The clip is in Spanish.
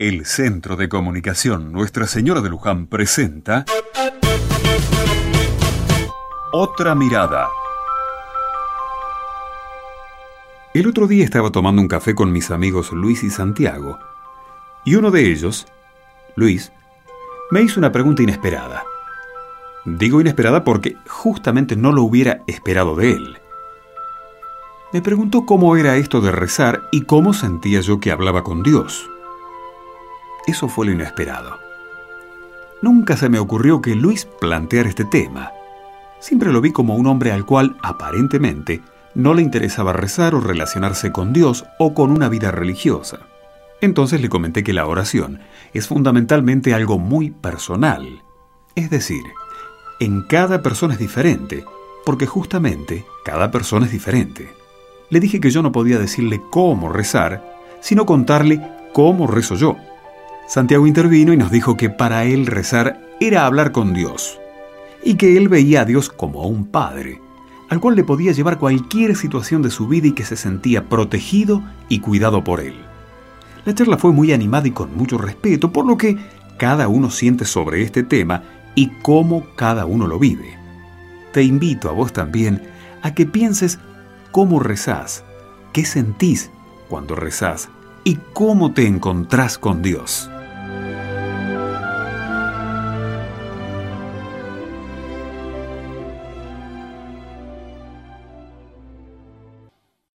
El Centro de Comunicación Nuestra Señora de Luján presenta Otra Mirada. El otro día estaba tomando un café con mis amigos Luis y Santiago, y uno de ellos, Luis, me hizo una pregunta inesperada. Digo inesperada porque justamente no lo hubiera esperado de él. Me preguntó cómo era esto de rezar y cómo sentía yo que hablaba con Dios. Eso fue lo inesperado. Nunca se me ocurrió que Luis planteara este tema. Siempre lo vi como un hombre al cual, aparentemente, no le interesaba rezar o relacionarse con Dios o con una vida religiosa. Entonces le comenté que la oración es fundamentalmente algo muy personal. Es decir, en cada persona es diferente, porque justamente cada persona es diferente le dije que yo no podía decirle cómo rezar, sino contarle cómo rezo yo. Santiago intervino y nos dijo que para él rezar era hablar con Dios, y que él veía a Dios como a un padre, al cual le podía llevar cualquier situación de su vida y que se sentía protegido y cuidado por él. La charla fue muy animada y con mucho respeto, por lo que cada uno siente sobre este tema y cómo cada uno lo vive. Te invito a vos también a que pienses cómo rezás, qué sentís cuando rezás y cómo te encontrás con Dios.